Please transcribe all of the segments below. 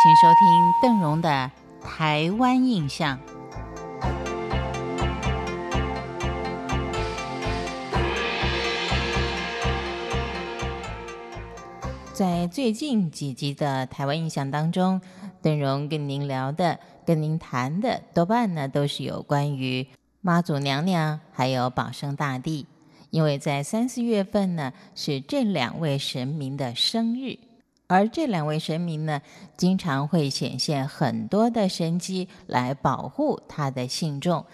请收听邓荣的《台湾印象》。在最近几集的《台湾印象》当中，邓荣跟您聊的、跟您谈的，多半呢都是有关于妈祖娘娘还有保生大帝，因为在三四月份呢是这两位神明的生日。而这两位神明呢，经常会显现很多的神迹来保护他的信众。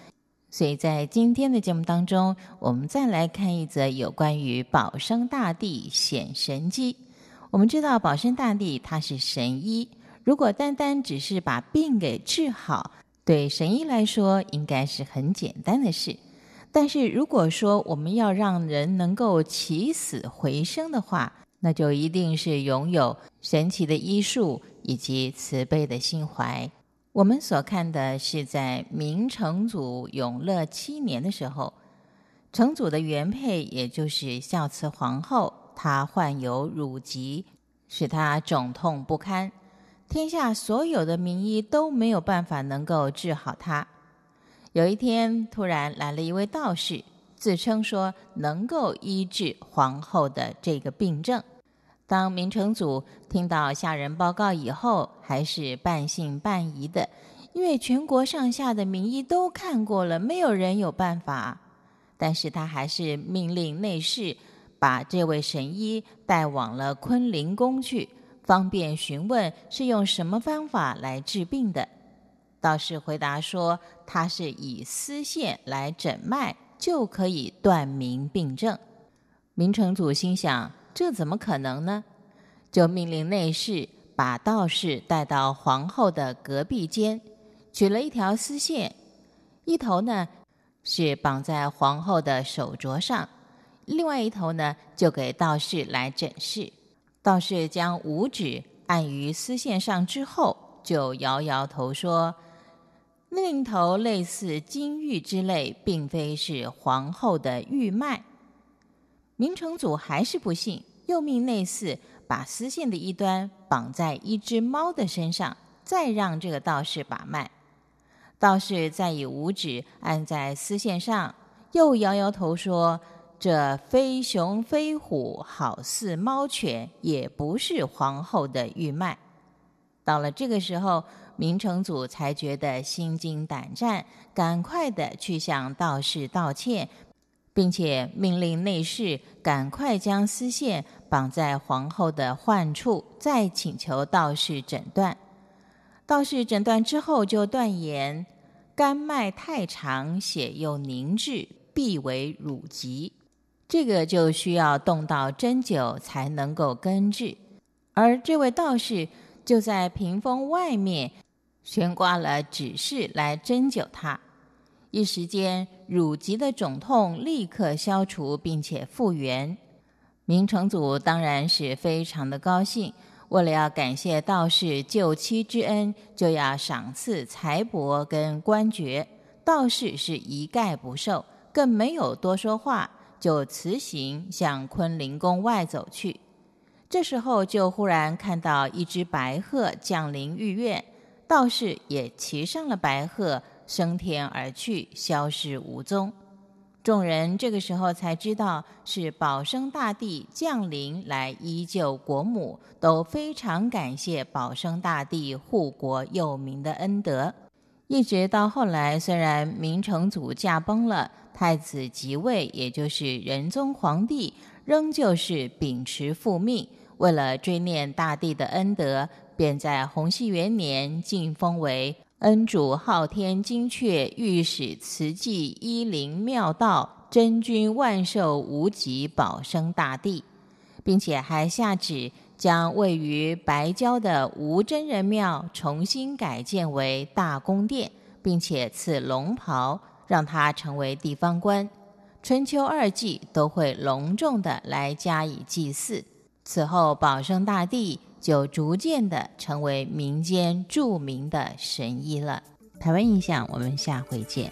所以在今天的节目当中，我们再来看一则有关于保生大帝显神迹。我们知道保生大帝他是神医，如果单单只是把病给治好，对神医来说应该是很简单的事。但是如果说我们要让人能够起死回生的话，那就一定是拥有神奇的医术以及慈悲的心怀。我们所看的是在明成祖永乐七年的时候，成祖的原配也就是孝慈皇后，她患有乳疾，使她肿痛不堪，天下所有的名医都没有办法能够治好她。有一天，突然来了一位道士，自称说能够医治皇后的这个病症。当明成祖听到下人报告以后，还是半信半疑的，因为全国上下的名医都看过了，没有人有办法。但是他还是命令内侍把这位神医带往了坤陵宫去，方便询问是用什么方法来治病的。道士回答说：“他是以丝线来诊脉，就可以断明病症。”明成祖心想。这怎么可能呢？就命令内侍把道士带到皇后的隔壁间，取了一条丝线，一头呢是绑在皇后的手镯上，另外一头呢就给道士来诊视。道士将五指按于丝线上之后，就摇摇头说：“另一头类似金玉之类，并非是皇后的玉脉。”明成祖还是不信，又命内侍把丝线的一端绑在一只猫的身上，再让这个道士把脉。道士再以五指按在丝线上，又摇摇头说：“这非熊非虎，好似猫犬，也不是皇后的玉脉。”到了这个时候，明成祖才觉得心惊胆战，赶快的去向道士道歉。并且命令内侍赶快将丝线绑在皇后的患处，再请求道士诊断。道士诊断之后，就断言肝脉太长，血又凝滞，必为乳疾。这个就需要动到针灸才能够根治。而这位道士就在屏风外面悬挂了指示来针灸他。一时间，乳疾的肿痛立刻消除，并且复原。明成祖当然是非常的高兴。为了要感谢道士救妻之恩，就要赏赐财帛跟官爵。道士是一概不受，更没有多说话，就辞行向坤陵宫外走去。这时候，就忽然看到一只白鹤降临御苑，道士也骑上了白鹤。升天而去，消失无踪。众人这个时候才知道是保生大帝降临来依救国母，都非常感谢保生大帝护国佑民的恩德。一直到后来，虽然明成祖驾崩了，太子即位，也就是仁宗皇帝，仍旧是秉持父命，为了追念大帝的恩德，便在洪熙元年晋封为。恩主昊天精阙御史慈济一灵妙道真君万寿无极保生大帝，并且还下旨将位于白郊的无真人庙重新改建为大宫殿，并且赐龙袍，让他成为地方官。春秋二季都会隆重的来加以祭祀。此后，保生大帝。就逐渐的成为民间著名的神医了。台湾印象我们下回见。